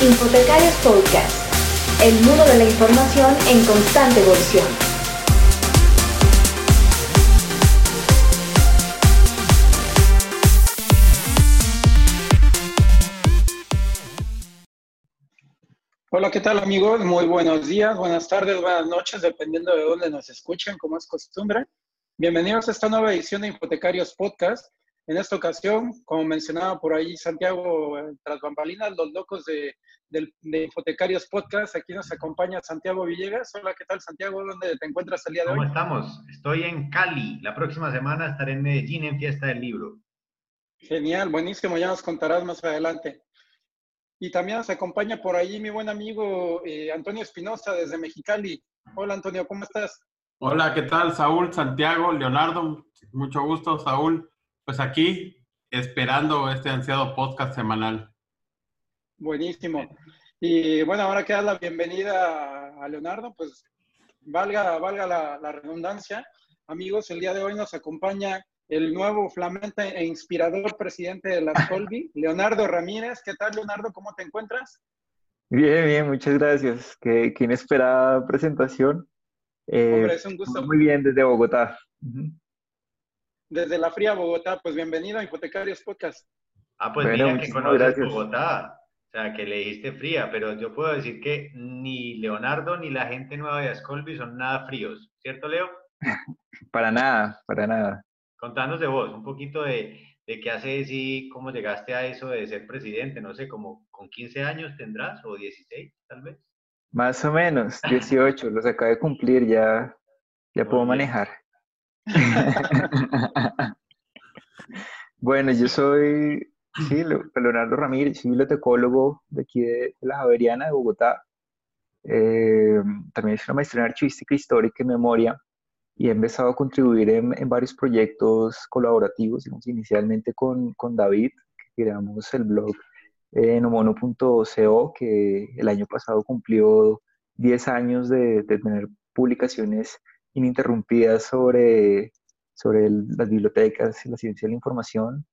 Infotecarios Podcast, el mundo de la información en constante evolución. Hola, ¿qué tal amigos? Muy buenos días, buenas tardes, buenas noches, dependiendo de dónde nos escuchen, como es costumbre. Bienvenidos a esta nueva edición de Infotecarios Podcast. En esta ocasión, como mencionaba por ahí Santiago eh, tras bambalinas, los locos de, Infotecarios Podcast, aquí nos acompaña Santiago Villegas. Hola, ¿qué tal Santiago? ¿Dónde te encuentras el día de hoy? ¿Cómo estamos? Estoy en Cali. La próxima semana estaré en Medellín en Fiesta del Libro. Genial, buenísimo, ya nos contarás más adelante. Y también nos acompaña por ahí mi buen amigo eh, Antonio Espinosa desde Mexicali. Hola Antonio, ¿cómo estás? Hola, ¿qué tal? Saúl, Santiago, Leonardo. Mucho gusto, Saúl. Pues aquí, esperando este ansiado podcast semanal. Buenísimo. Y bueno, ahora que das la bienvenida a Leonardo, pues valga, valga la, redundancia. Amigos, el día de hoy nos acompaña el nuevo flamante e inspirador presidente de la Colby, Leonardo Ramírez. ¿Qué tal, Leonardo? ¿Cómo te encuentras? Bien, bien, muchas gracias. Qué, qué inesperada presentación. Hombre, es un gusto. Muy bien, desde Bogotá desde la fría Bogotá. Pues bienvenido a Hipotecarios Podcast. Ah, pues mira que conoces Bogotá. O sea, que le dijiste fría, pero yo puedo decir que ni Leonardo ni la gente nueva de Ascolby son nada fríos, ¿cierto, Leo? para nada, para nada. Contanos de vos, un poquito de, de qué haces y cómo llegaste a eso de ser presidente, no sé, como con 15 años tendrás o 16 tal vez. Más o menos, 18, los acabo de cumplir, ya, ya puedo manejar. bueno, yo soy sí, Leonardo Ramírez, soy bibliotecólogo de aquí de, la Javeriana de Bogotá. Eh, también hice una maestría en archivística histórica y memoria y he empezado a contribuir en, varios proyectos colaborativos, inicialmente con, David, que creamos el blog eh, nomono.co, que el año pasado cumplió 10 años de, de tener publicaciones ininterrumpidas sobre, sobre las bibliotecas y la ciencia de la información,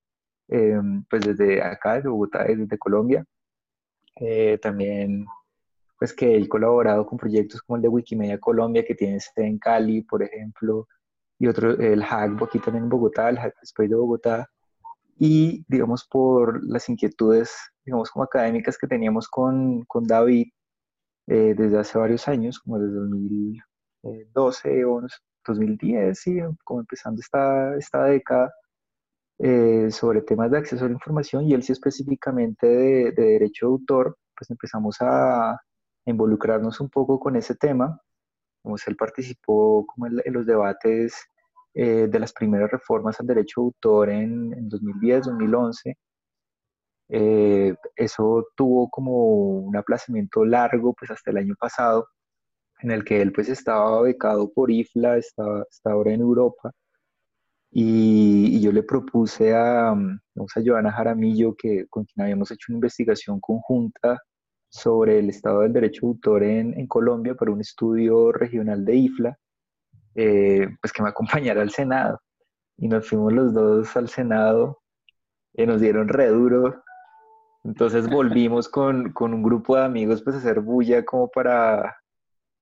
eh, pues desde acá, desde Bogotá, desde Colombia. Eh, también, pues que he colaborado con proyectos como el de Wikimedia Colombia, que tiene sede en Cali, por ejemplo, y otro, el Hack, aquí también en Bogotá, el Hack Space de Bogotá, y digamos por las inquietudes, digamos como académicas que teníamos con, con David eh, desde hace varios años, como desde 2000, 12 o 2010, sí, como empezando esta, esta década, eh, sobre temas de acceso a la información y él sí específicamente de, derecho de autor, pues empezamos a involucrarnos un poco con ese tema. Como él participó como en, los debates eh, de las primeras reformas al derecho de autor en, en 2010, 2011. Eh, eso tuvo como un aplazamiento largo, pues hasta el año pasado, en el que él pues estaba becado por IFLA, estaba, ahora en Europa, y, yo le propuse a, a Joana Jaramillo, que, con quien habíamos hecho una investigación conjunta sobre el estado del derecho de autor en, en Colombia para un estudio regional de IFLA, eh, pues que me acompañara al Senado. Y nos fuimos los dos al Senado, y eh, nos dieron re duro, entonces volvimos con, con, un grupo de amigos pues a hacer bulla como para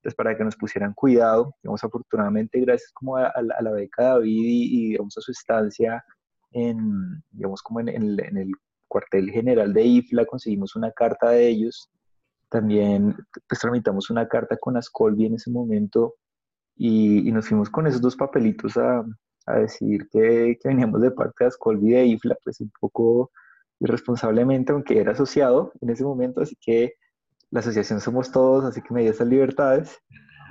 pues, para que nos pusieran cuidado. Digamos, afortunadamente, gracias como a, la beca de David y, digamos, a su estancia en, digamos, como en, el cuartel general de IFLA, conseguimos una carta de ellos. También pues, tramitamos una carta con Ascolvi en ese momento y, nos fuimos con esos dos papelitos a, a decir que, que, veníamos de parte de Ascolvi de IFLA, pues un poco irresponsablemente, aunque era asociado en ese momento, así que la asociación somos todos, así que me dio esas libertades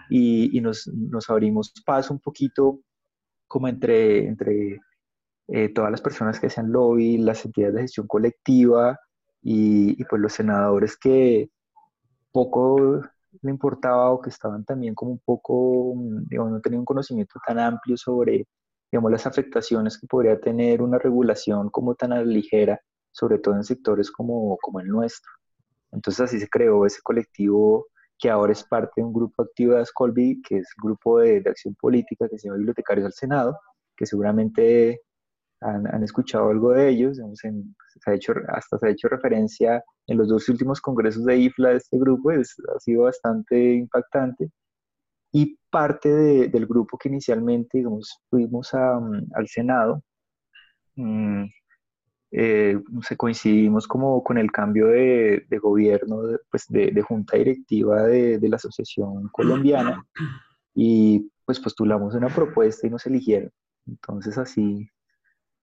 y, nos, abrimos paso un poquito como entre, eh, todas las personas que hacían lobby, las entidades de gestión colectiva y, pues los senadores que poco le importaba o que estaban también como un poco, digamos, no tenían un conocimiento tan amplio sobre, digamos, las afectaciones que podría tener una regulación como tan ligera, sobre todo en sectores como el nuestro. Entonces así se creó ese colectivo que ahora es parte de un grupo activo de Ascolby, que es el grupo de, acción política que se llama Bibliotecarios al Senado, que seguramente han, escuchado algo de ellos. se ha hecho, hasta se ha hecho referencia en los dos últimos congresos de IFLA de este grupo, es, ha sido bastante impactante. Y parte del grupo que inicialmente, digamos, fuimos al Senado, mm, eh, se coincidimos como con el cambio de, gobierno, de, pues de, junta directiva de, la Asociación Colombiana y pues postulamos una propuesta y nos eligieron. Entonces así,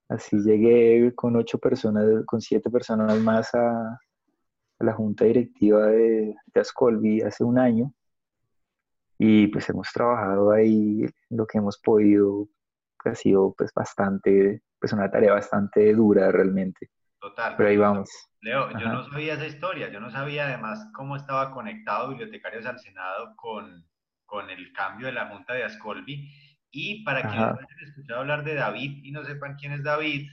así llegué con ocho personas, con siete personas más a, la junta directiva de, de Ascolvi hace un año y pues hemos trabajado ahí lo que hemos podido, ha sido pues bastante pues una tarea bastante dura realmente. Total. Pero ahí vamos. Leo, yo no sabía esa historia, yo no sabía además cómo estaba conectado Bibliotecarios al Senado con, con el cambio de la Junta de Ascolvi. Y para quienes no hayan escuchado hablar de David y no sepan quién es David,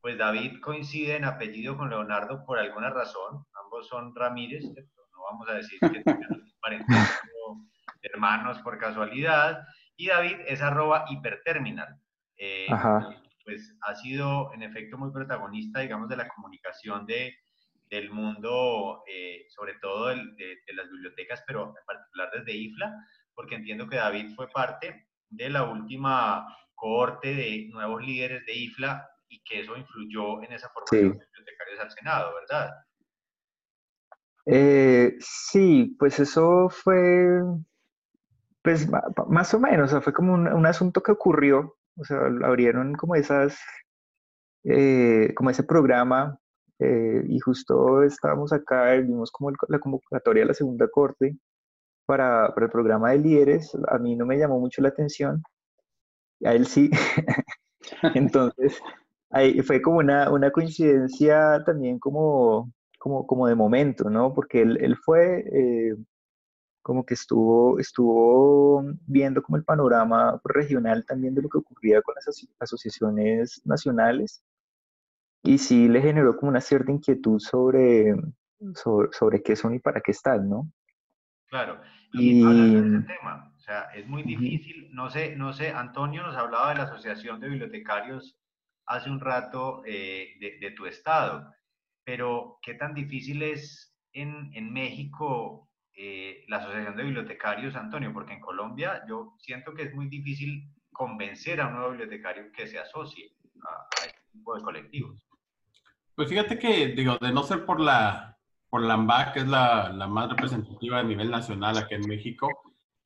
pues David coincide en apellido con Leonardo por alguna razón. Ambos son Ramírez, no vamos a decir que tengan parentesco hermanos por casualidad. Y David es arroba hiperterminal. Eh, Ajá pues ha sido en efecto muy protagonista, digamos, de la comunicación de, del mundo, eh, sobre todo de, las bibliotecas, pero en particular desde IFLA, porque entiendo que David fue parte de la última cohorte de nuevos líderes de IFLA y que eso influyó en esa formación de bibliotecarios al Senado, ¿verdad? Eh, sí, pues eso fue, pues más o menos, fue como un, un asunto que ocurrió o sea, abrieron como esas, eh, como ese programa eh, y justo estábamos acá, vimos como la convocatoria de la segunda corte para, para, el programa de líderes, a mí no me llamó mucho la atención, a él sí, entonces ahí fue como una, una coincidencia también como, como, como de momento, ¿no? Porque él, él fue, eh, como que estuvo, estuvo viendo como el panorama regional también de lo que ocurría con las asociaciones nacionales y sí le generó como una cierta inquietud sobre, sobre, qué son y para qué están, ¿no? Claro, y, y ese tema, o sea, es muy difícil, no sé, no sé, Antonio nos hablaba de la Asociación de Bibliotecarios hace un rato eh, de, de, tu estado, pero ¿qué tan difícil es en, en México eh, la Asociación de Bibliotecarios, Antonio, porque en Colombia yo siento que es muy difícil convencer a un nuevo bibliotecario que se asocie a, este tipo de colectivos. Pues fíjate que, digo, de no ser por la, por la AMBAC, que es la, la más representativa a nivel nacional aquí en México,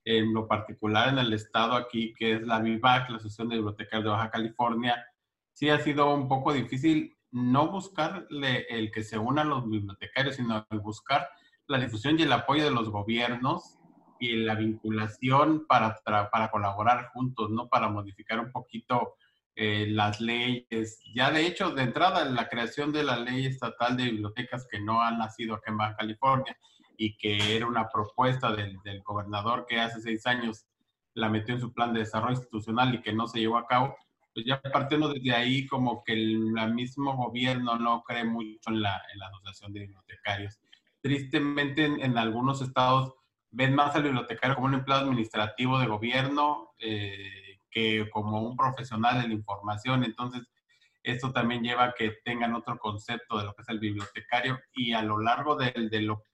en lo particular en el estado aquí, que es la BIVAC, la Asociación de Bibliotecarios de Baja California, sí ha sido un poco difícil no buscarle el que se unan los bibliotecarios, sino el buscar la difusión y el apoyo de los gobiernos y la vinculación para, para colaborar juntos, ¿no? Para modificar un poquito eh, las leyes. Ya de hecho, de entrada, la creación de la ley estatal de bibliotecas que no ha nacido aquí en Baja California y que era una propuesta del, del gobernador que hace seis años la metió en su plan de desarrollo institucional y que no se llevó a cabo, pues ya partiendo desde ahí como que el, mismo gobierno no cree mucho en la, en la asociación de bibliotecarios tristemente en, algunos estados ven más al bibliotecario como un empleado administrativo de gobierno eh, que como un profesional de la información. Entonces, esto también lleva a que tengan otro concepto de lo que es el bibliotecario y a lo largo de,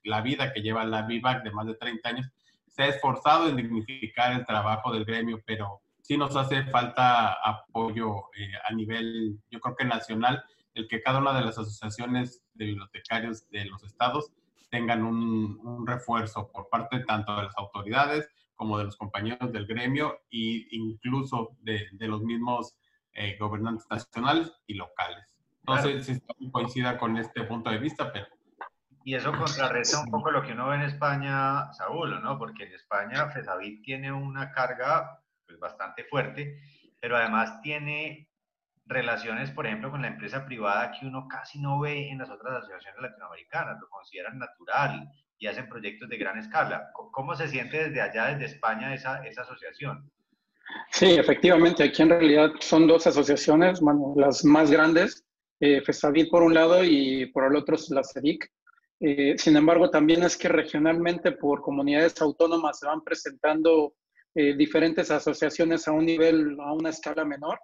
la vida que lleva la VIVAC de más de 30 años, se ha esforzado en dignificar el trabajo del gremio, pero sí nos hace falta apoyo eh, a nivel, yo creo que nacional, el que cada una de las asociaciones de bibliotecarios de los estados tengan un, refuerzo por parte tanto de las autoridades como de los compañeros del gremio e incluso de, los mismos eh, gobernantes nacionales y locales. No sé si coincida con este punto de vista, pero... Y eso contrarresta un poco lo que uno ve en España, Saúl, ¿no? Porque en España FESAVID tiene una carga pues, bastante fuerte, pero además tiene relaciones, por ejemplo, con la empresa privada que uno casi no ve en las otras asociaciones latinoamericanas, lo consideran natural y hacen proyectos de gran escala. ¿Cómo se siente desde allá, desde España, esa, esa asociación? Sí, efectivamente, aquí en realidad son dos asociaciones, bueno, las más grandes, eh, FESAVID por un lado y por el otro la CEDIC. Eh, sin embargo, también es que regionalmente por comunidades autónomas se van presentando eh, diferentes asociaciones a un nivel, a una escala menor.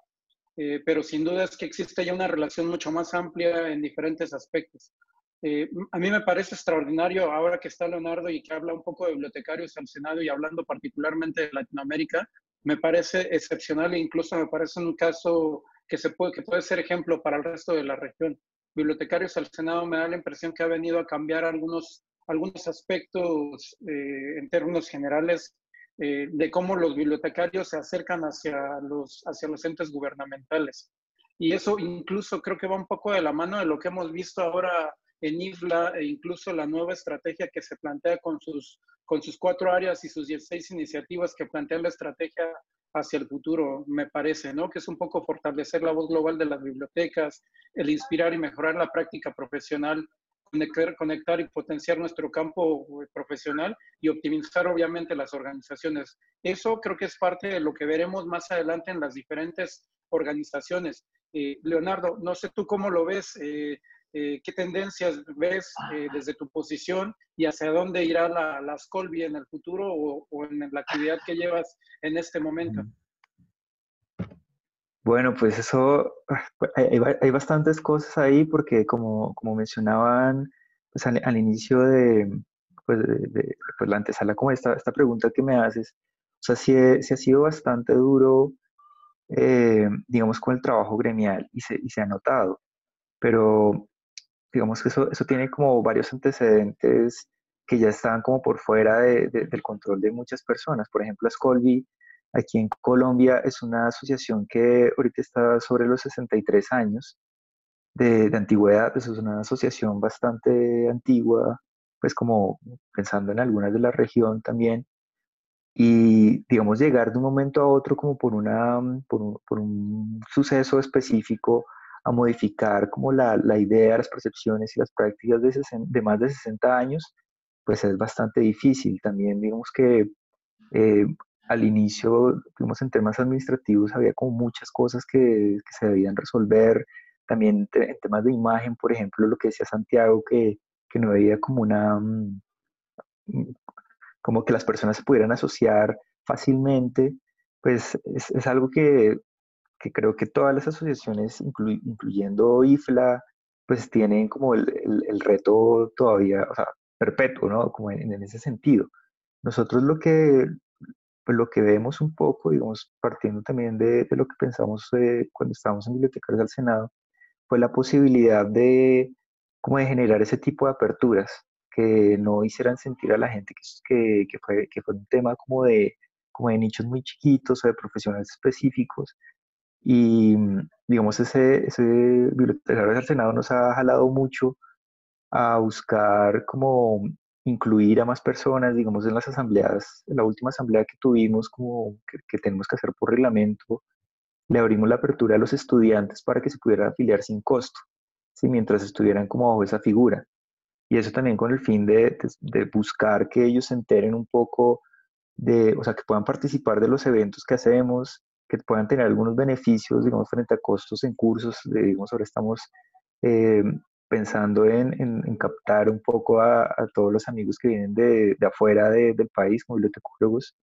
Eh, pero sin duda es que existe ya una relación mucho más amplia en diferentes aspectos. Eh, a mí me parece extraordinario ahora que está Leonardo y que habla un poco de bibliotecarios al Senado y hablando particularmente de Latinoamérica, me parece excepcional e incluso me parece un caso que, se puede, que puede ser ejemplo para el resto de la región. Bibliotecarios al Senado me da la impresión que ha venido a cambiar algunos, algunos aspectos eh, en términos generales eh, de cómo los bibliotecarios se acercan hacia los, hacia los entes gubernamentales. Y eso incluso creo que va un poco de la mano de lo que hemos visto ahora en IFLA e incluso la nueva estrategia que se plantea con sus, con sus cuatro áreas y sus 16 iniciativas que plantean la estrategia hacia el futuro, me parece, ¿no? Que es un poco fortalecer la voz global de las bibliotecas, el inspirar y mejorar la práctica profesional conectar, conectar y potenciar nuestro campo eh, profesional y optimizar obviamente las organizaciones. Eso creo que es parte de lo que veremos más adelante en las diferentes organizaciones. Eh, Leonardo, no sé tú cómo lo ves, eh, qué tendencias ves desde tu posición y hacia dónde irá la, la Scolby en el futuro o, o, en la actividad que llevas en este momento. Bueno, pues eso, pues, hay, bastantes cosas ahí porque como, como mencionaban pues al, inicio de, pues de, pues la antesala, como esta, esta pregunta que me haces, o sea, sí, ha sido bastante duro, eh, digamos, con el trabajo gremial y se, y se ha notado, pero digamos que eso, eso tiene como varios antecedentes que ya están como por fuera del control de muchas personas. Por ejemplo, Scolby Aquí en Colombia es una asociación que ahorita está sobre los 63 años de, antigüedad, pues es una asociación bastante antigua, pues como pensando en algunas de la región también, y digamos llegar de un momento a otro como por, una, por, un, suceso específico a modificar como la, la, idea, las percepciones y las prácticas de, de más de 60 años, pues es bastante difícil. También digamos que eh, al inicio, digamos, en temas administrativos había como muchas cosas que, se debían resolver. También en temas de imagen, por ejemplo, lo que decía Santiago, que, que no había como una, mm, como que las personas se pudieran asociar fácilmente, pues es, es algo que, que, creo que todas las asociaciones, incluyendo IFLA, pues tienen como el, el, reto todavía, o sea, perpetuo, ¿no? Como en, en ese sentido. Nosotros lo que, pues lo que vemos un poco, digamos, partiendo también de, lo que pensamos eh, cuando estábamos en Bibliotecarios del Senado, fue la posibilidad de, como de generar ese tipo de aperturas, que no hicieran sentir a la gente que, que, fue, que fue un tema como de, como de nichos muy chiquitos o de profesionales específicos. Y, digamos, ese, ese Bibliotecarios del Senado nos ha jalado mucho a buscar como incluir a más personas, digamos, en las asambleas, en la última asamblea que tuvimos, como que, tenemos que hacer por reglamento, le abrimos la apertura a los estudiantes para que se pudieran afiliar sin costo, ¿sí? mientras estuvieran como bajo esa figura. Y eso también con el fin de, de, buscar que ellos se enteren un poco de, o sea, que puedan participar de los eventos que hacemos, que puedan tener algunos beneficios, digamos, frente a costos en cursos, digamos, ahora estamos eh, pensando en, en, captar un poco a, a, todos los amigos que vienen de, de afuera de, del país como bibliotecólogos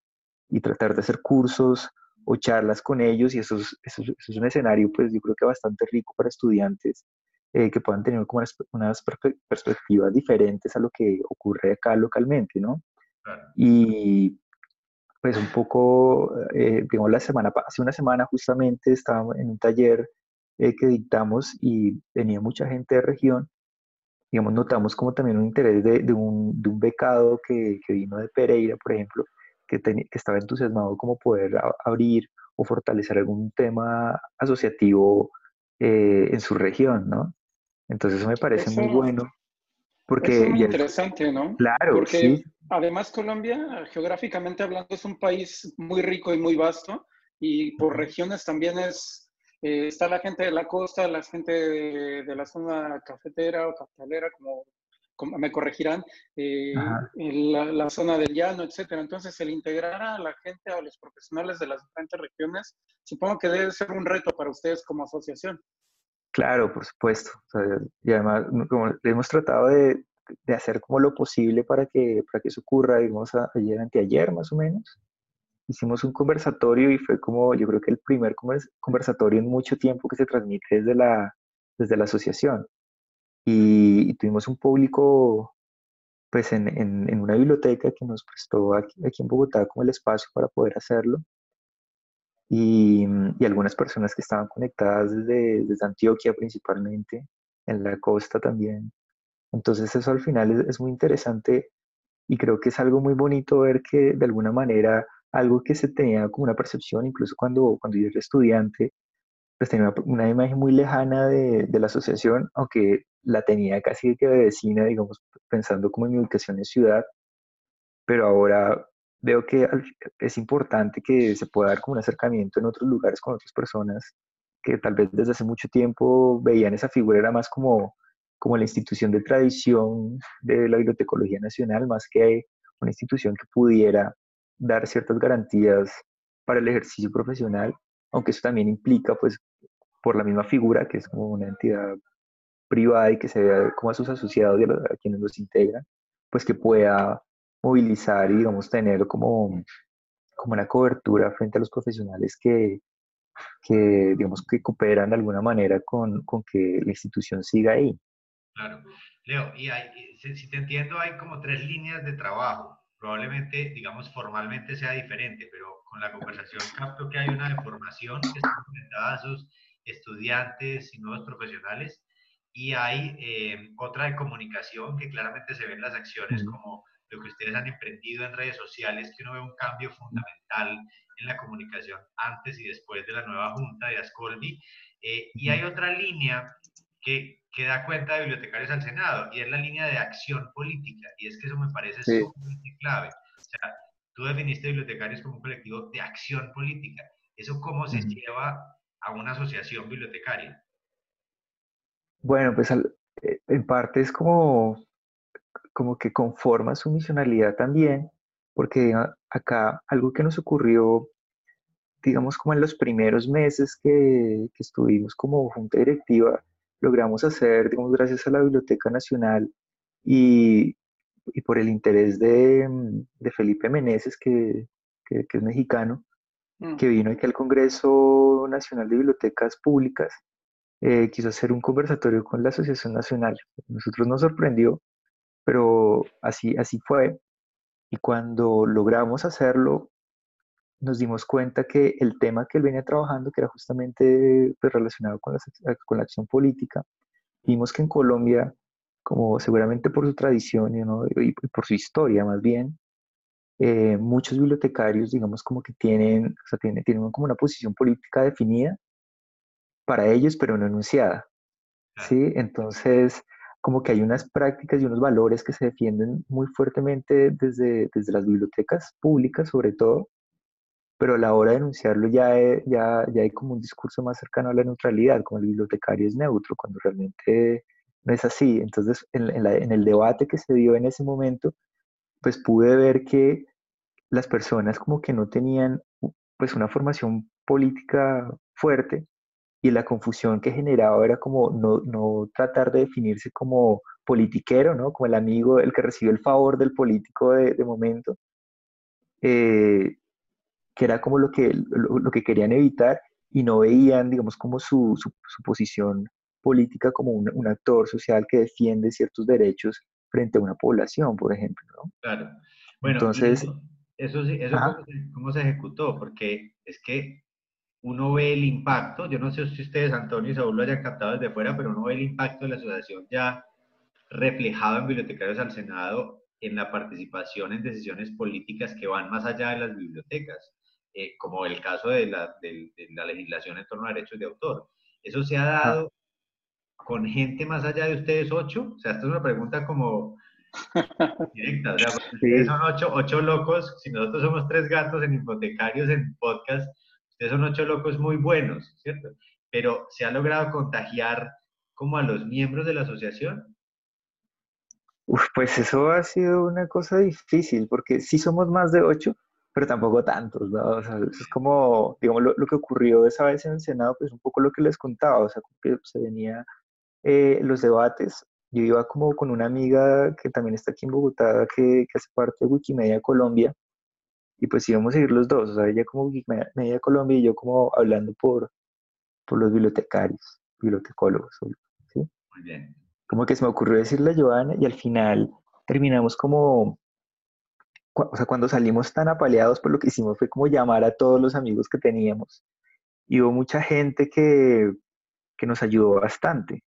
y tratar de hacer cursos o charlas con ellos y eso es, eso, es un escenario pues yo creo que bastante rico para estudiantes eh, que puedan tener como unas, unas, perspectivas diferentes a lo que ocurre acá localmente, ¿no? Y pues un poco, eh, digamos, la semana, hace una semana justamente estábamos en un taller eh, que dictamos y venía mucha gente de región, digamos, notamos como también un interés de, de, un, de un, becado que, que, vino de Pereira, por ejemplo, que, que estaba entusiasmado como poder abrir o fortalecer algún tema asociativo eh, en su región, ¿no? Entonces eso me parece muy bueno. Porque es muy interesante, ¿no? Claro, porque sí. además Colombia, geográficamente hablando, es un país muy rico y muy vasto y por regiones también es eh, está la gente de la costa, la gente de, la zona cafetera o cafetalera, como, me corregirán, eh, la, zona del llano, etcétera. Entonces, el integrar a la gente, a los profesionales de las diferentes regiones, supongo que debe ser un reto para ustedes como asociación. Claro, por supuesto. y además, como hemos tratado de, de, hacer como lo posible para que, para que eso ocurra, digamos, ayer, anteayer más o menos. Hicimos un conversatorio y fue como, yo creo que el primer conversatorio en mucho tiempo que se transmite desde la, desde la asociación. Y, tuvimos un público, pues en, en, una biblioteca que nos prestó aquí, aquí, en Bogotá como el espacio para poder hacerlo. Y, y algunas personas que estaban conectadas desde, desde, Antioquia principalmente, en la costa también. Entonces eso al final es, es muy interesante y creo que es algo muy bonito ver que de alguna manera algo que se tenía como una percepción, incluso cuando, cuando yo era estudiante, pues tenía una, imagen muy lejana de, de, la asociación, aunque la tenía casi que de vecina, digamos, pensando como en mi ubicación en ciudad, pero ahora veo que es importante que se pueda dar como un acercamiento en otros lugares con otras personas que tal vez desde hace mucho tiempo veían esa figura, era más como, como la institución de tradición de la Bibliotecología Nacional, más que una institución que pudiera dar ciertas garantías para el ejercicio profesional, aunque eso también implica, pues, por la misma figura, que es como una entidad privada y que se vea como a sus asociados y a, quienes los integran, pues que pueda movilizar y, digamos, tener como, como una cobertura frente a los profesionales que, que, digamos, que cooperan de alguna manera con, con que la institución siga ahí. Claro. Leo, y si te entiendo, hay como tres líneas de trabajo probablemente, digamos, formalmente sea diferente, pero con la conversación capto que hay una de formación que está orientada a sus estudiantes y nuevos profesionales, y hay eh, otra de comunicación que claramente se ve en las acciones, como lo que ustedes han emprendido en redes sociales, que uno ve un cambio fundamental en la comunicación antes y después de la nueva junta de Ascoldi. Eh, y hay otra línea que que da cuenta de bibliotecarios al Senado, y es la línea de acción política, y es que eso me parece sumamente clave. O sea, tú definiste bibliotecarios como un colectivo de acción política. ¿Eso cómo se lleva a una asociación bibliotecaria? Bueno, pues eh, en parte es como, como que conforma su misionalidad también, porque acá algo que nos ocurrió, digamos, como en los primeros meses que, que estuvimos como junta directiva, logramos hacer, digamos, gracias a la Biblioteca Nacional y, y por el interés de, de Felipe Meneses, que, que, es mexicano, mm. que vino aquí al Congreso Nacional de Bibliotecas Públicas, eh, quiso hacer un conversatorio con la Asociación Nacional. Nosotros nos sorprendió, pero así, así fue. Y cuando logramos hacerlo, nos dimos cuenta que el tema que él venía trabajando, que era justamente pues, relacionado con la, con la acción política, vimos que en Colombia, como seguramente por su tradición y, por su historia más bien, eh, muchos bibliotecarios, digamos, como que tienen, o sea, tienen, tienen como una posición política definida para ellos, pero no enunciada. ¿sí? Entonces, como que hay unas prácticas y unos valores que se defienden muy fuertemente desde, desde las bibliotecas públicas, sobre todo, pero a la hora de enunciarlo ya, ya, ya hay como un discurso más cercano a la neutralidad, como el bibliotecario es neutro, cuando realmente no es así. Entonces, en, en, el debate que se dio en ese momento, pues pude ver que las personas como que no tenían pues una formación política fuerte y la confusión que generaba era como no, no tratar de definirse como politiquero, ¿no? Como el amigo, el que recibe el favor del político de, de momento, eh, que era como lo que, lo, que querían evitar y no veían, digamos, como su, su, posición política como un, un, actor social que defiende ciertos derechos frente a una población, por ejemplo. ¿no? Claro. Bueno, entonces... Eso, eso, eso cómo, se, ejecutó, porque es que uno ve el impacto, yo no sé si ustedes, Antonio y Saúl, lo hayan captado desde fuera, pero uno ve el impacto de la asociación ya reflejado en Bibliotecarios al Senado en la participación en decisiones políticas que van más allá de las bibliotecas. Eh, como el caso de la, de, la, legislación en torno a derechos de autor. ¿Eso se ha dado con gente más allá de ustedes ocho? O sea, esta es una pregunta como directa. O sea, ustedes son ocho, ocho locos, si nosotros somos tres gatos en hipotecarios, en podcast, ustedes son ocho locos muy buenos, ¿cierto? Pero ¿se ha logrado contagiar como a los miembros de la asociación? Uf, pues eso ha sido una cosa difícil, porque si somos más de ocho, pero tampoco tantos, ¿no? O sea, es como, digamos, lo, que ocurrió esa vez en el Senado, pues un poco lo que les contaba, o sea, que se venía eh, los debates. Yo iba como con una amiga que también está aquí en Bogotá, que, que hace parte de Wikimedia Colombia, y pues íbamos a ir los dos, o sea, ella como media Colombia y yo como hablando por, por los bibliotecarios, bibliotecólogos, ¿sí? Muy bien. Como que se me ocurrió decirle a Joana y al final terminamos como, o sea, cuando salimos tan apaleados, por pues lo que hicimos fue como llamar a todos los amigos que teníamos. Y hubo mucha gente que, que nos ayudó bastante,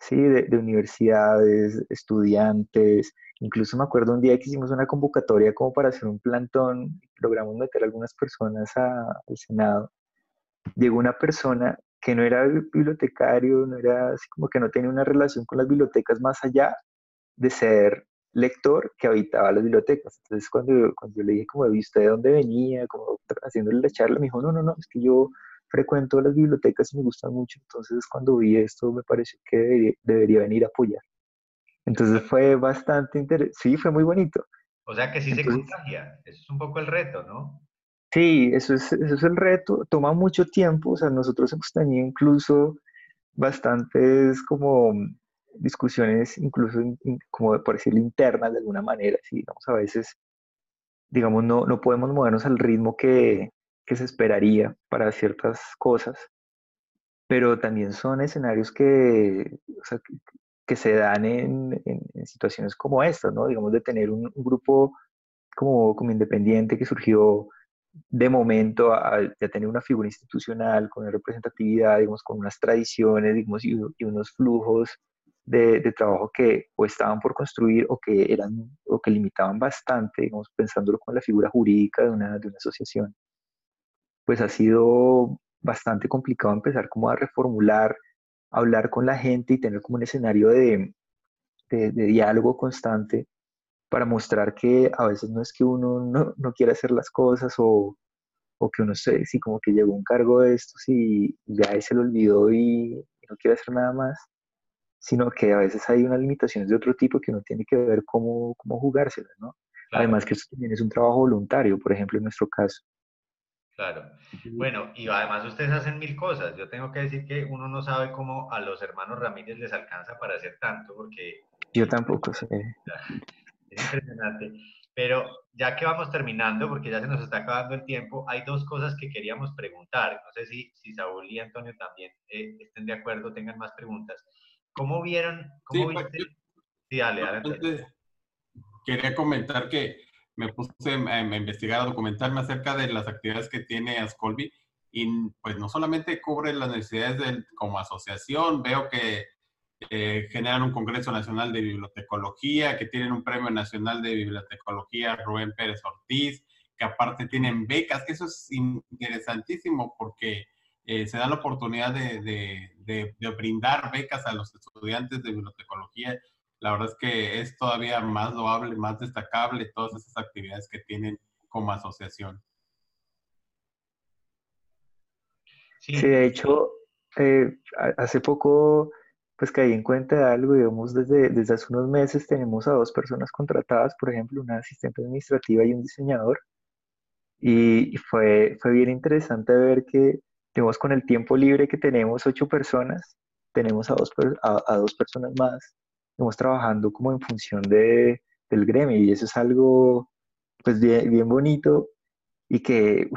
¿sí? De, de, universidades, estudiantes, incluso me acuerdo un día que hicimos una convocatoria como para hacer un plantón, logramos meter algunas personas al Senado. Llegó una persona que no era bibliotecario, no era así como que no tenía una relación con las bibliotecas más allá de ser lector que habitaba las bibliotecas. Entonces cuando, cuando yo le dije como, ¿y usted de dónde venía? Como haciéndole la charla, me dijo, no, no, no, es que yo frecuento las bibliotecas y me gustan mucho, entonces cuando vi esto me pareció que debería, venir a apoyar. Entonces fue bastante interesante, sí, fue muy bonito. O sea que sí se contagia, eso es un poco el reto, ¿no? Sí, eso es, eso es el reto, toma mucho tiempo, o sea, nosotros hemos tenido incluso bastantes como discusiones, incluso como por decirlo internas de alguna manera, sí, digamos, a veces, digamos, no, no podemos movernos al ritmo que, que se esperaría para ciertas cosas, pero también son escenarios que, que, se dan en, en, situaciones como estas, ¿no? Digamos, de tener un, grupo como, como, independiente que surgió de momento a, tener una figura institucional con una representatividad, digamos, con unas tradiciones, digamos, y, unos flujos de, trabajo que o estaban por construir o que eran o que limitaban bastante, digamos, pensándolo con la figura jurídica de una, de una asociación pues ha sido bastante complicado empezar como a reformular, hablar con la gente y tener como un escenario de, de, diálogo constante para mostrar que a veces no es que uno no, no quiera hacer las cosas o, o que uno se, sí, como que llegó un cargo de estos y ya se lo olvidó y, no quiere hacer nada más, sino que a veces hay unas limitaciones de otro tipo que uno tiene que ver cómo, cómo jugárselas, ¿no? Además que esto también es un trabajo voluntario, por ejemplo, en nuestro caso. Claro. Bueno, y además ustedes hacen mil cosas. Yo tengo que decir que uno no sabe cómo a los hermanos Ramírez les alcanza para hacer tanto, porque... Yo tampoco sé. Es impresionante. Pero ya que vamos terminando, porque ya se nos está acabando el tiempo, hay dos cosas que queríamos preguntar. No sé si, si Saúl y Antonio también eh, estén de acuerdo, tengan más preguntas. ¿Cómo vieron? Cómo sí, viste? Sí, dale, dale. Quería comentar que me puse a, investigar, a documentarme acerca de las actividades que tiene Ascolbi y pues no solamente cubre las necesidades del, como asociación, veo que eh, generan un Congreso Nacional de Bibliotecología, que tienen un Premio Nacional de Bibliotecología Rubén Pérez Ortiz, que aparte tienen becas, que eso es interesantísimo porque eh, se da la oportunidad de, de, de, brindar becas a los estudiantes de bibliotecología la verdad es que es todavía más loable, más destacable todas esas actividades que tienen como asociación. Sí, de hecho, eh, hace poco pues caí en cuenta de algo, digamos, desde, desde hace unos meses tenemos a dos personas contratadas, por ejemplo, una asistente administrativa y un diseñador, y, fue, fue bien interesante ver que tenemos con el tiempo libre que tenemos ocho personas, tenemos a dos, a dos personas más estamos trabajando como en función de, del gremio y eso es algo pues bien, bien bonito y que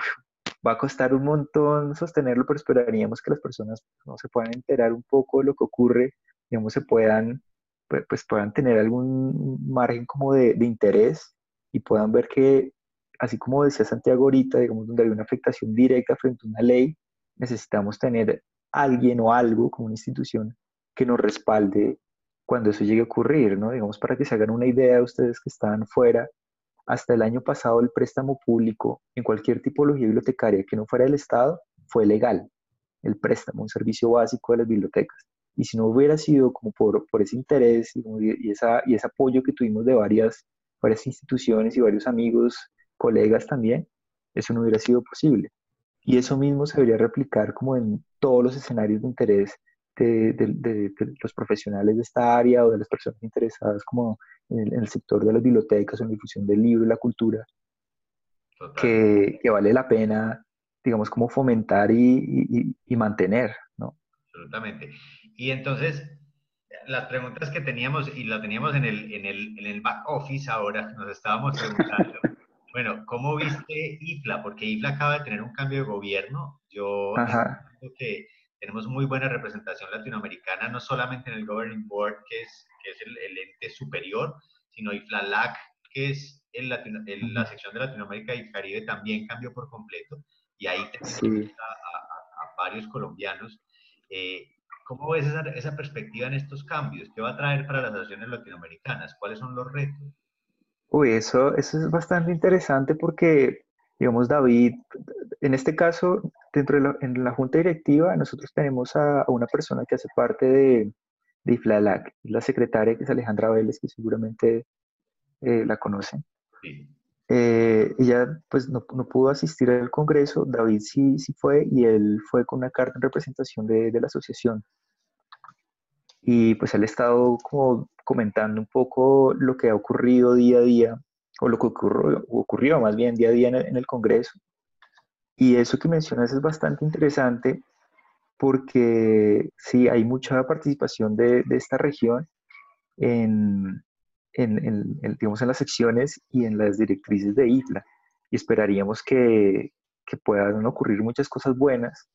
va a costar un montón sostenerlo, pero esperaríamos que las personas no se puedan enterar un poco de lo que ocurre, digamos, se puedan, pues puedan tener algún margen como de, de interés y puedan ver que, así como decía Santiago ahorita, digamos, donde hay una afectación directa frente a una ley, necesitamos tener alguien o algo como una institución que nos respalde cuando eso llegue a ocurrir, ¿no? Digamos, para que se hagan una idea ustedes que están fuera, hasta el año pasado el préstamo público en cualquier tipología bibliotecaria que no fuera del Estado fue legal, el préstamo, un servicio básico de las bibliotecas. Y si no hubiera sido como por, por ese interés y, esa, y ese apoyo que tuvimos de varias, varias instituciones y varios amigos, colegas también, eso no hubiera sido posible. Y eso mismo se debería replicar como en todos los escenarios de interés de, los profesionales de esta área o de las personas interesadas como en el, sector de las bibliotecas o en la difusión del libro y la cultura, que, que, vale la pena, digamos, como fomentar y, y, mantener, ¿no? Absolutamente. Y entonces, las preguntas que teníamos, y las teníamos en el, en el, en el back office ahora, nos estábamos preguntando, Bueno, ¿cómo viste IFLA? Porque IFLA acaba de tener un cambio de gobierno. Yo creo que tenemos muy buena representación latinoamericana, no solamente en el Governing Board, que es, que es el, ente superior, sino IFLA-LAC, que es el la sección de Latinoamérica y Caribe, también cambió por completo. Y ahí tenemos a, varios colombianos. Eh, ¿Cómo ves esa, esa, perspectiva en estos cambios? ¿Qué va a traer para las naciones latinoamericanas? ¿Cuáles son los retos? Uy, eso, eso es bastante interesante porque, digamos, David, en este caso, dentro de la, en la junta directiva, nosotros tenemos a, una persona que hace parte de, de IFLALAC, la secretaria que es Alejandra Vélez, que seguramente eh, la conocen. Eh, ella pues no, no, pudo asistir al congreso, David sí, sí fue y él fue con una carta en representación de, de la asociación. Y pues él ha estado como comentando un poco lo que ha ocurrido día a día, o lo que ocurrió, ocurrió más bien día a día en el, Congreso. Y eso que mencionas es bastante interesante porque sí, hay mucha participación de, de esta región en, en, en, digamos, en las secciones y en las directrices de IFLA. Y esperaríamos que, que puedan ocurrir muchas cosas buenas,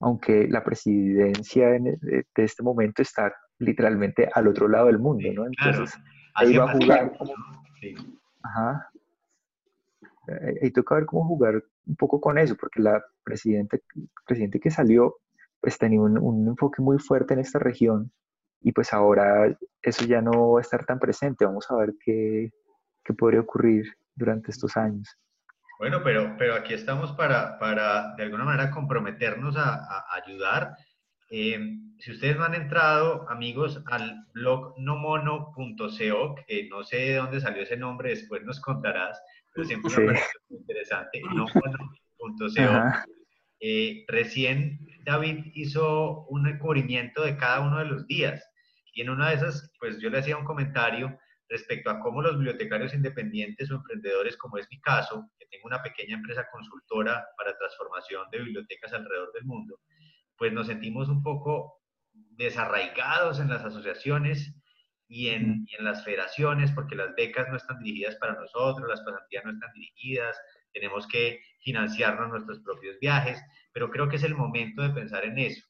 aunque la presidencia en, de, este momento está literalmente al otro lado del mundo, ¿no? Entonces, ahí va a jugar. Ajá. Ahí toca ver cómo jugar un poco con eso, porque la presidente, presidente que salió, pues tenía un, un enfoque muy fuerte en esta región y pues ahora eso ya no va a estar tan presente. Vamos a ver qué, qué podría ocurrir durante estos años. Bueno, pero, pero aquí estamos para, para de alguna manera comprometernos a, a ayudar. Eh, si ustedes no han entrado, amigos, al blog nomono.co, que no sé de dónde salió ese nombre, después nos contarás, pero siempre me parece muy interesante, nomono.co. Eh, recién David hizo un cubrimiento de cada uno de los días y en una de esas, pues yo le hacía un comentario respecto a cómo los bibliotecarios independientes o emprendedores, como es mi caso, que tengo una pequeña empresa consultora para transformación de bibliotecas alrededor del mundo, pues nos sentimos un poco desarraigados en las asociaciones y en, y en, las federaciones, porque las becas no están dirigidas para nosotros, las pasantías no están dirigidas, tenemos que financiarnos nuestros propios viajes, pero creo que es el momento de pensar en eso.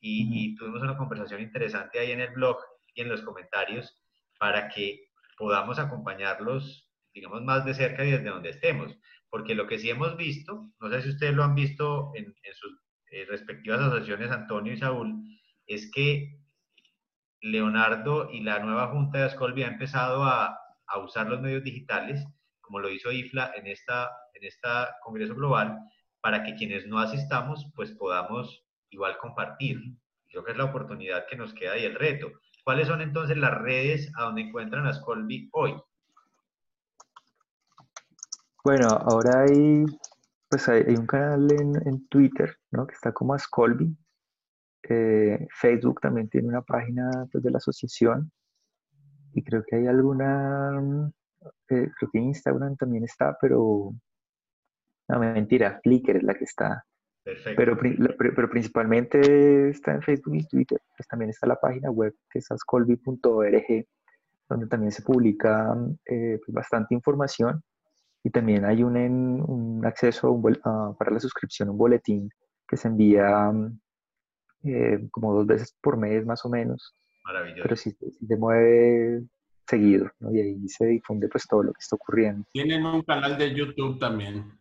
Y, y tuvimos una conversación interesante ahí en el blog y en los comentarios para que podamos acompañarlos, digamos, más de cerca y desde donde estemos. Porque lo que sí hemos visto, no sé si ustedes lo han visto en, en sus eh, respectivas asociaciones, Antonio y Saúl, es que Leonardo y la nueva Junta de Ascolvi ha empezado a, usar los medios digitales, como lo hizo IFLA en esta, en esta Congreso Global, para que quienes no asistamos, pues podamos igual compartir. Creo que es la oportunidad que nos queda y el reto. ¿Cuáles son entonces las redes a donde encuentran a Scolby hoy? Bueno, ahora hay, pues hay, un canal en, Twitter, ¿no? Que está como Ascolby. Eh, Facebook también tiene una página pues, de la asociación. Y creo que hay alguna, eh, creo que Instagram también está, pero no, mentira, Flickr es la que está. Pero, pero, principalmente está en Facebook y Twitter. Pues también está la página web que es ascolby.org, donde también se publica eh, pues bastante información y también hay un, un acceso para la suscripción, un boletín que se envía eh, como dos veces por mes más o menos. Maravilloso. Pero sí, se mueve seguido, ¿no? Y ahí se difunde pues todo lo que está ocurriendo. Tienen un canal de YouTube también.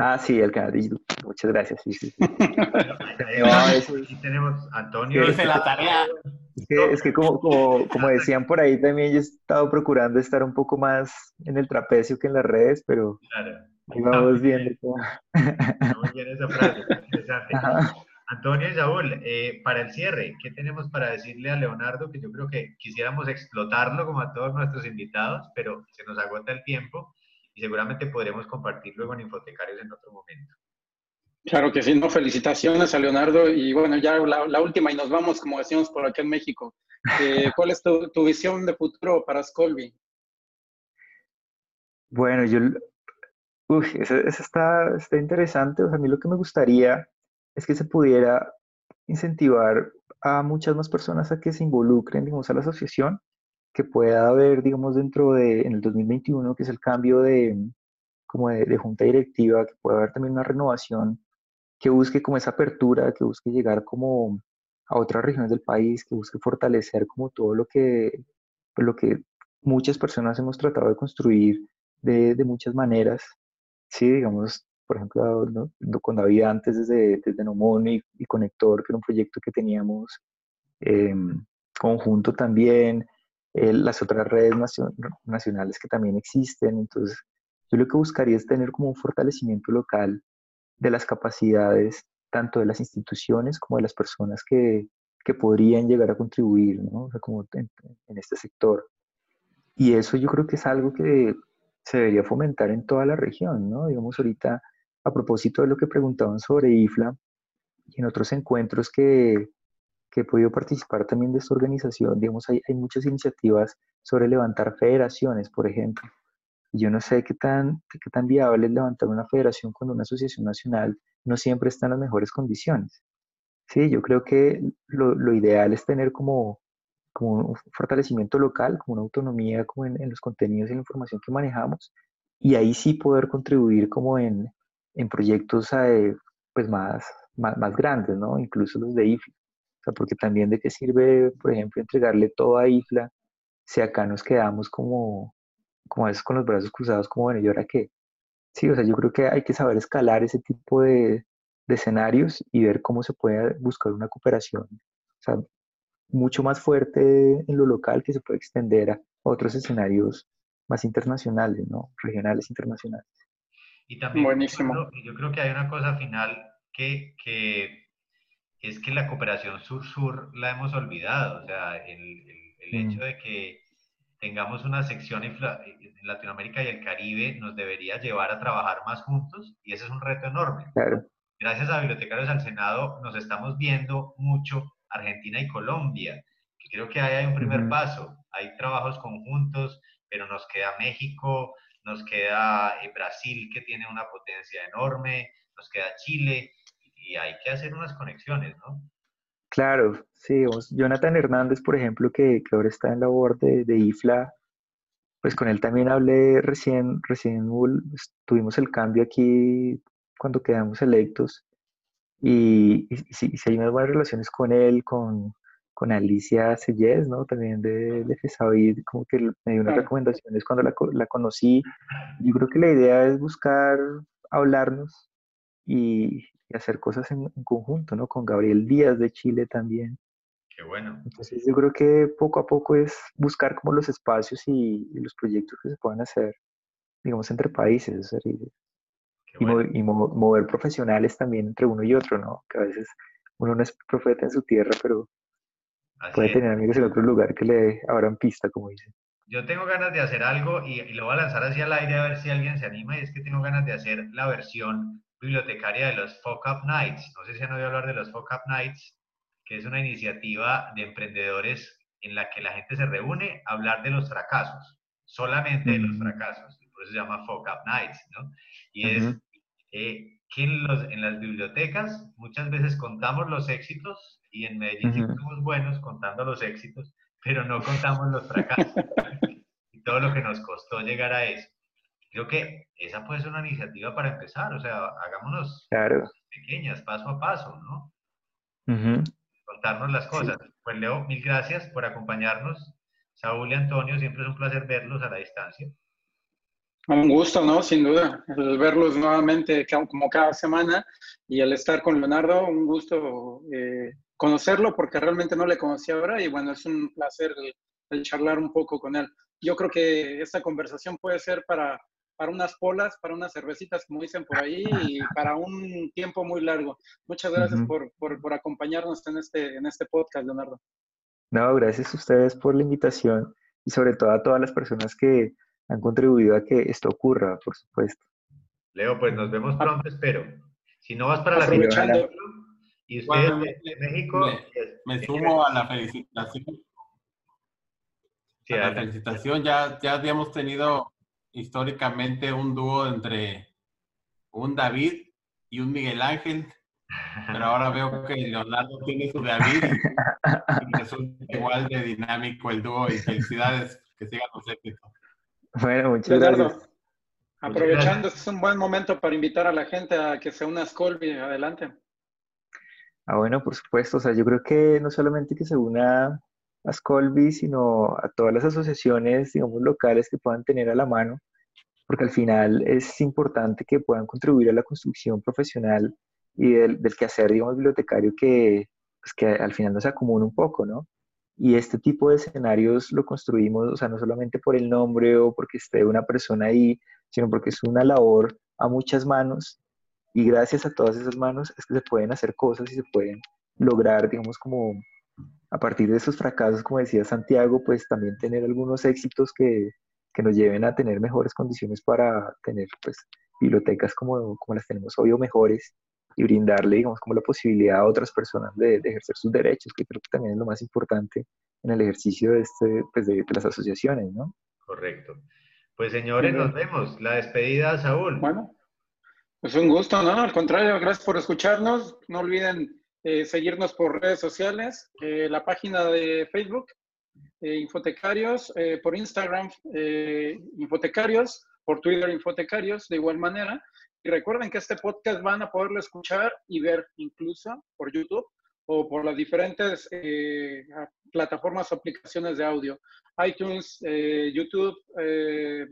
Ah, sí, el canal de YouTube. Muchas gracias. Sí, sí, sí. Aquí tenemos Antonio. Dice la tarea. Es que, es que como, como, como, decían por ahí también, yo he estado procurando estar un poco más en el trapecio que en las redes, pero claro. ahí vamos viendo. Muy bien esa frase, interesante. Antonio y Saúl, eh, para el cierre, ¿qué tenemos para decirle a Leonardo? Que yo creo que quisiéramos explotarlo como a todos nuestros invitados, pero se nos agota el tiempo y seguramente podremos compartir luego en Infotecarios en otro momento. Claro que sí, no, felicitaciones a Leonardo y bueno, ya la, última y nos vamos, como decíamos por aquí en México. Eh, ¿Cuál es tu, tu, visión de futuro para Scolby? Bueno, yo, uy, eso, está, está interesante. O sea, a mí lo que me gustaría es que se pudiera incentivar a muchas más personas a que se involucren, digamos, a la asociación, que pueda haber, digamos, dentro de, en el 2021, que es el cambio de, como de, junta directiva, que pueda haber también una renovación que busque como esa apertura, que busque llegar como a otras regiones del país, que busque fortalecer como todo lo que, lo que muchas personas hemos tratado de construir de, de muchas maneras. Sí, digamos, por ejemplo, con David antes desde, desde Nomón y, Conector, que era un proyecto que teníamos eh, conjunto también, eh, las otras redes nacionales que también existen. Entonces, yo lo que buscaría es tener como un fortalecimiento local de las capacidades tanto de las instituciones como de las personas que, que podrían llegar a contribuir, ¿no? O sea, como en, en, este sector. Y eso yo creo que es algo que se debería fomentar en toda la región, ¿no? Digamos, ahorita a propósito de lo que preguntaban sobre IFLA y en otros encuentros que, que he podido participar también de esta organización, digamos, hay, hay muchas iniciativas sobre levantar federaciones, por ejemplo. Yo no sé qué tan, qué tan viable es levantar una federación cuando una asociación nacional no siempre está en las mejores condiciones. Sí, yo creo que lo, lo ideal es tener como, como un fortalecimiento local, como una autonomía como en, en los contenidos y la información que manejamos, y ahí sí poder contribuir como en, en proyectos eh, pues más, más, más, grandes, ¿no? Incluso los de IFLA. Sea, porque también de qué sirve, por ejemplo, entregarle todo a IFLA si acá nos quedamos como, como a veces con los brazos cruzados, como, bueno, ¿y ahora qué? Sí, o sea, yo creo que hay que saber escalar ese tipo de, de escenarios y ver cómo se puede buscar una cooperación, o sea, mucho más fuerte en lo local que se puede extender a otros escenarios más internacionales, ¿no? Regionales internacionales. Y también Buenísimo. Yo, creo que hay una cosa final que, que es que la cooperación sur-sur la hemos olvidado. O sea, el, el, mm. hecho de que tengamos una sección en Latinoamérica y el Caribe nos debería llevar a trabajar más juntos y ese es un reto enorme. Claro. Gracias a Bibliotecarios al Senado nos estamos viendo mucho Argentina y Colombia, que creo que ahí hay un primer paso. Hay trabajos conjuntos, pero nos queda México, nos queda eh, Brasil que tiene una potencia enorme, nos queda Chile y hay que hacer unas conexiones, ¿no? Claro, sí, Jonathan Hernández, por ejemplo, que, que ahora está en la de, de IFLA, pues con él también hablé recién, recién tuvimos el cambio aquí cuando quedamos electos y, y, y, hay unas buenas relaciones con él, con, con Alicia Sellés, ¿no? También de, de como que me dio unas recomendaciones cuando la, la, conocí. Yo creo que la idea es buscar hablarnos y, hacer cosas en, conjunto, ¿no? Con Gabriel Díaz de Chile también. Qué bueno. Entonces yo creo que poco a poco es buscar como los espacios y, los proyectos que se puedan hacer, digamos, entre países. y, mover, y mover profesionales también entre uno y otro, ¿no? Que a veces uno no es profeta en su tierra, pero Puede tener amigos en otro lugar que le abran pista, como dicen. Yo tengo ganas de hacer algo y, lo voy a lanzar hacia el aire a ver si alguien se anima y es que tengo ganas de hacer la versión bibliotecaria de los Fuck Up Nights. No sé si han oído hablar de los Fuck Up Nights, que es una iniciativa de emprendedores en la que la gente se reúne a hablar de los fracasos, solamente de los mm. fracasos. Por eso se llama Fuck Up Nights, ¿no? Y es eh, que en, los, en las bibliotecas muchas veces contamos los éxitos y en Medellín sí somos buenos contando los éxitos, pero no contamos los fracasos y todo lo que nos costó llegar a eso. Creo que esa puede ser una iniciativa para empezar, o sea, hagámonos pequeñas, paso a paso, ¿no? Contarnos las cosas. Pues Leo, mil gracias por acompañarnos. Saúl y Antonio, siempre es un placer verlos a la distancia. Un gusto, ¿no? Sin duda. El verlos nuevamente como cada semana y el estar con Leonardo, un gusto eh, conocerlo porque realmente no le conocí ahora y bueno, es un placer el, charlar un poco con él. Yo creo que esta conversación puede ser para, para unas polas, para unas cervecitas, como dicen por ahí, y para un tiempo muy largo. Muchas gracias por, por, por, acompañarnos en este, en este podcast, Leonardo. No, gracias a ustedes por la invitación y sobre todo a todas las personas que han contribuido a que esto ocurra, por supuesto. Leo, pues nos vemos pronto, espero. Si no vas para la fecha, y usted de México. Me, sumo a la felicitación. a la felicitación. Ya, ya habíamos tenido históricamente un dúo entre un David y un Miguel Ángel. Pero ahora veo que Leonardo tiene su David y resulta igual de dinámico el dúo y felicidades, que sigan los éxitos. Bueno, muchas gracias. Aprovechando, este es un buen momento para invitar a la gente a que se una a Scolby. Adelante. Ah, bueno, por supuesto. O sea, yo creo que no solamente que se una a Scolby, sino a todas las asociaciones, digamos, locales que puedan tener a la mano, porque al final es importante que puedan contribuir a la construcción profesional y del, del quehacer, digamos, bibliotecario que, pues, que al final nos acumula un poco, ¿no? Y este tipo de escenarios lo construimos, o sea, no solamente por el nombre o porque esté una persona ahí, sino porque es una labor a muchas manos y gracias a todas esas manos es que se pueden hacer cosas y se pueden lograr, digamos, como a partir de esos fracasos, como decía Santiago, pues también tener algunos éxitos que, que nos lleven a tener mejores condiciones para tener, pues, bibliotecas como, como las tenemos hoy o mejores y brindarle, digamos, como la posibilidad a otras personas de, ejercer sus derechos, que creo que también es lo más importante en el ejercicio de, este, pues de, las asociaciones, ¿no? Correcto. Pues señores, nos vemos. La despedida, Saúl. Bueno, pues un gusto, ¿no? Al contrario, gracias por escucharnos. No olviden eh, seguirnos por redes sociales, eh, la página de Facebook, eh, Infotecarios, por Instagram, Infotecarios, por Twitter, Infotecarios, de igual manera. Y recuerden que este podcast van a poderlo escuchar y ver incluso por YouTube o por las diferentes eh, plataformas o aplicaciones de audio. iTunes, eh, YouTube, eh,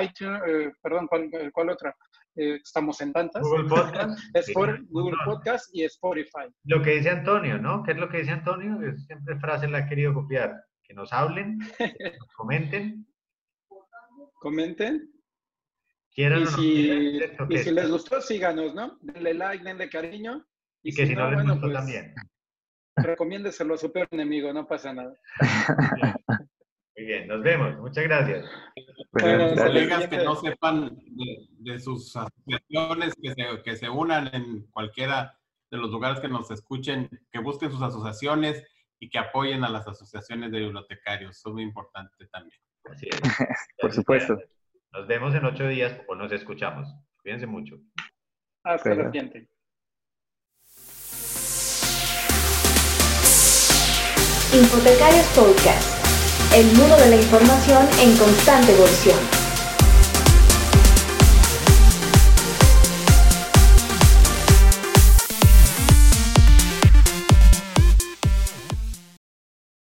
iTunes, perdón, ¿cuál, otra? Estamos en tantas. Google Podcast. Google y Spotify. Lo que dice Antonio, ¿no? ¿Qué es lo que dice Antonio? siempre frase la he querido copiar. Que nos hablen, comenten. Comenten y, si, les gustó, síganos, ¿no? Denle like, denle cariño. Y, que si, no, les gustó pues, también. Recomiéndeselo a su peor enemigo, no pasa nada. Muy bien, nos vemos. Muchas gracias. Bueno, colegas que no sepan de, sus asociaciones, que se, que se unan en cualquiera de los lugares que nos escuchen, que busquen sus asociaciones y que apoyen a las asociaciones de bibliotecarios. Eso es muy importante también. Así es. Por supuesto. Nos vemos en ocho días o nos escuchamos. Cuídense mucho. Hasta la siguiente. Hipotecarios Podcast, el mundo de la información en constante evolución.